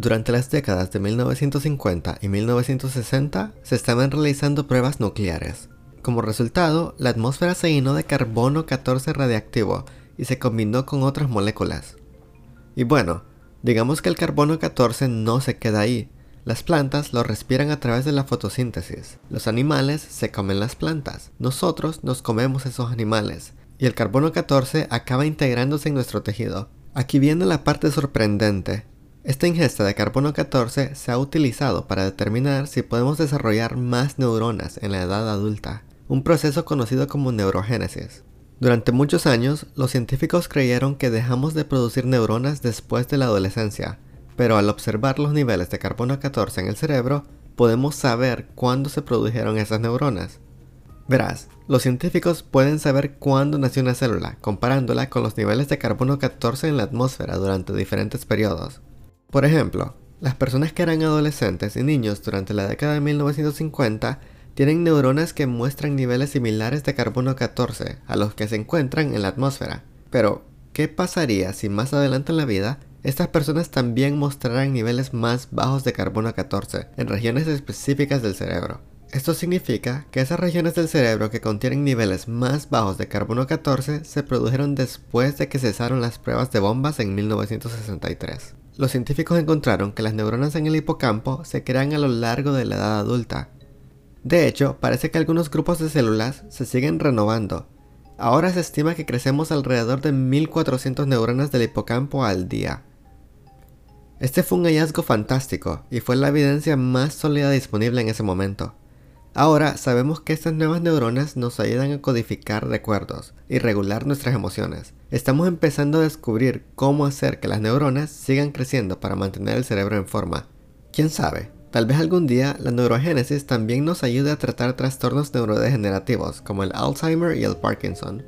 Durante las décadas de 1950 y 1960 se estaban realizando pruebas nucleares. Como resultado, la atmósfera se llenó de carbono 14 radiactivo y se combinó con otras moléculas. Y bueno, digamos que el carbono 14 no se queda ahí. Las plantas lo respiran a través de la fotosíntesis. Los animales se comen las plantas. Nosotros nos comemos esos animales. Y el carbono 14 acaba integrándose en nuestro tejido. Aquí viene la parte sorprendente. Esta ingesta de carbono 14 se ha utilizado para determinar si podemos desarrollar más neuronas en la edad adulta, un proceso conocido como neurogénesis. Durante muchos años, los científicos creyeron que dejamos de producir neuronas después de la adolescencia, pero al observar los niveles de carbono 14 en el cerebro, podemos saber cuándo se produjeron esas neuronas. Verás, los científicos pueden saber cuándo nació una célula, comparándola con los niveles de carbono 14 en la atmósfera durante diferentes periodos. Por ejemplo, las personas que eran adolescentes y niños durante la década de 1950 tienen neuronas que muestran niveles similares de carbono 14 a los que se encuentran en la atmósfera. Pero, ¿qué pasaría si más adelante en la vida estas personas también mostraran niveles más bajos de carbono 14 en regiones específicas del cerebro? Esto significa que esas regiones del cerebro que contienen niveles más bajos de carbono 14 se produjeron después de que cesaron las pruebas de bombas en 1963 los científicos encontraron que las neuronas en el hipocampo se crean a lo largo de la edad adulta. De hecho, parece que algunos grupos de células se siguen renovando. Ahora se estima que crecemos alrededor de 1400 neuronas del hipocampo al día. Este fue un hallazgo fantástico y fue la evidencia más sólida disponible en ese momento. Ahora sabemos que estas nuevas neuronas nos ayudan a codificar recuerdos y regular nuestras emociones. Estamos empezando a descubrir cómo hacer que las neuronas sigan creciendo para mantener el cerebro en forma. ¿Quién sabe? Tal vez algún día la neurogénesis también nos ayude a tratar trastornos neurodegenerativos como el Alzheimer y el Parkinson.